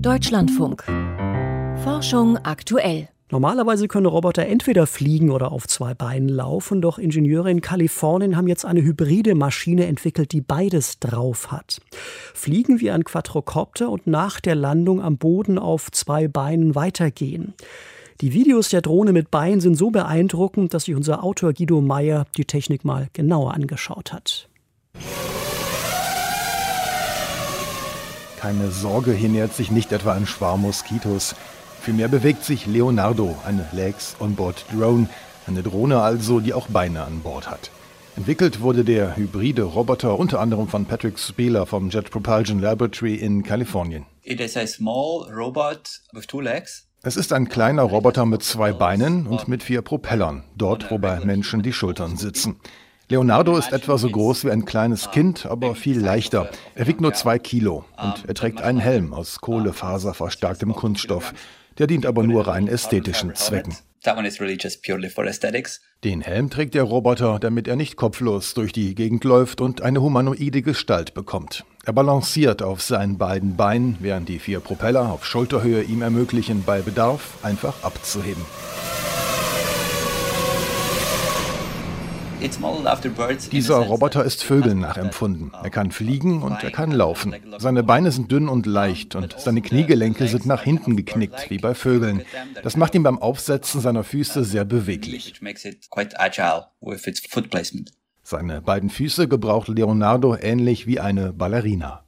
Deutschlandfunk. Forschung aktuell. Normalerweise können Roboter entweder fliegen oder auf zwei Beinen laufen, doch Ingenieure in Kalifornien haben jetzt eine hybride Maschine entwickelt, die beides drauf hat. Fliegen wie ein Quadrocopter und nach der Landung am Boden auf zwei Beinen weitergehen. Die Videos der Drohne mit Beinen sind so beeindruckend, dass sich unser Autor Guido Meyer die Technik mal genauer angeschaut hat. Keine Sorge, hier nähert sich nicht etwa ein Schwarm Moskitos. Vielmehr bewegt sich Leonardo, eine Legs Onboard Drone, eine Drohne also, die auch Beine an Bord hat. Entwickelt wurde der hybride Roboter unter anderem von Patrick Spieler vom Jet Propulsion Laboratory in Kalifornien. It is a small robot with two legs. Es ist ein kleiner Roboter mit zwei Beinen und mit vier Propellern, dort wo bei Menschen die Schultern sitzen. Leonardo ist etwa so groß wie ein kleines Kind, aber viel leichter. Er wiegt nur zwei Kilo und er trägt einen Helm aus kohlefaserverstärktem Kunststoff. Der dient aber nur rein ästhetischen Zwecken. Den Helm trägt der Roboter, damit er nicht kopflos durch die Gegend läuft und eine humanoide Gestalt bekommt. Er balanciert auf seinen beiden Beinen, während die vier Propeller auf Schulterhöhe ihm ermöglichen, bei Bedarf einfach abzuheben. Dieser Roboter ist Vögeln nachempfunden. Er kann fliegen und er kann laufen. Seine Beine sind dünn und leicht und seine Kniegelenke sind nach hinten geknickt, wie bei Vögeln. Das macht ihn beim Aufsetzen seiner Füße sehr beweglich. Seine beiden Füße gebraucht Leonardo ähnlich wie eine Ballerina.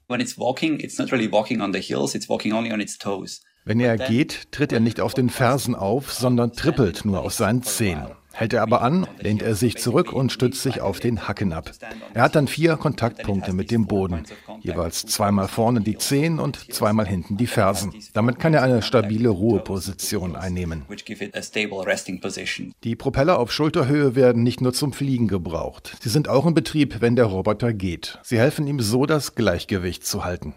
Wenn er geht, tritt er nicht auf den Fersen auf, sondern trippelt nur auf seinen Zehen. Hält er aber an, lehnt er sich zurück und stützt sich auf den Hacken ab. Er hat dann vier Kontaktpunkte mit dem Boden, jeweils zweimal vorne die Zehen und zweimal hinten die Fersen. Damit kann er eine stabile Ruheposition einnehmen. Die Propeller auf Schulterhöhe werden nicht nur zum Fliegen gebraucht. Sie sind auch in Betrieb, wenn der Roboter geht. Sie helfen ihm so, das Gleichgewicht zu halten.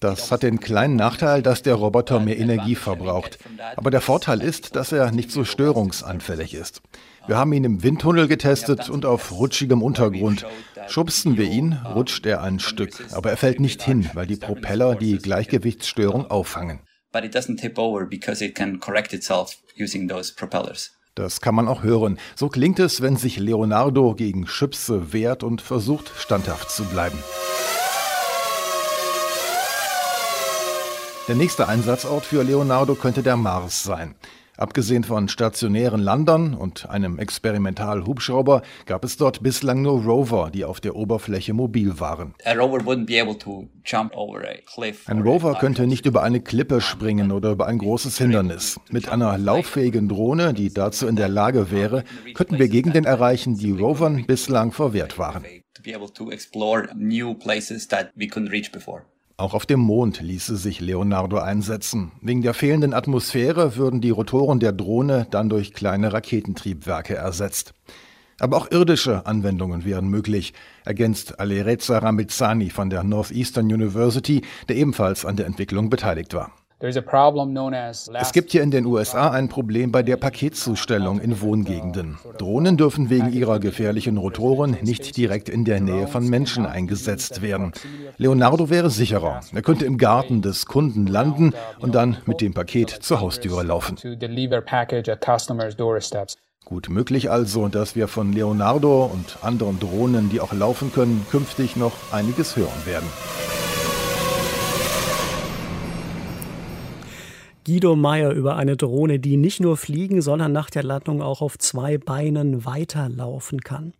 Das hat den kleinen Nachteil, dass der Roboter mehr Energie verbraucht. Aber der Vorteil ist, dass er nicht so störungsanfällig ist. Wir haben ihn im Windtunnel getestet und auf rutschigem Untergrund. Schubsten wir ihn, rutscht er ein Stück. Aber er fällt nicht hin, weil die Propeller die Gleichgewichtsstörung auffangen. Das kann man auch hören. So klingt es, wenn sich Leonardo gegen Schüpse wehrt und versucht, standhaft zu bleiben. Der nächste Einsatzort für Leonardo könnte der Mars sein. Abgesehen von stationären Landern und einem Experimental-Hubschrauber gab es dort bislang nur Rover, die auf der Oberfläche mobil waren. Ein Rover könnte nicht über eine Klippe springen oder über ein großes Hindernis. Mit einer lauffähigen Drohne, die dazu in der Lage wäre, könnten wir Gegenden erreichen, die Rovern bislang verwehrt waren. Auch auf dem Mond ließe sich Leonardo einsetzen. Wegen der fehlenden Atmosphäre würden die Rotoren der Drohne dann durch kleine Raketentriebwerke ersetzt. Aber auch irdische Anwendungen wären möglich, ergänzt Alereza Ramizzani von der Northeastern University, der ebenfalls an der Entwicklung beteiligt war. Es gibt hier in den USA ein Problem bei der Paketzustellung in Wohngegenden. Drohnen dürfen wegen ihrer gefährlichen Rotoren nicht direkt in der Nähe von Menschen eingesetzt werden. Leonardo wäre sicherer. Er könnte im Garten des Kunden landen und dann mit dem Paket zur Haustüre laufen. Gut möglich also, dass wir von Leonardo und anderen Drohnen, die auch laufen können, künftig noch einiges hören werden. Guido Meyer über eine Drohne, die nicht nur fliegen, sondern nach der Landung auch auf zwei Beinen weiterlaufen kann.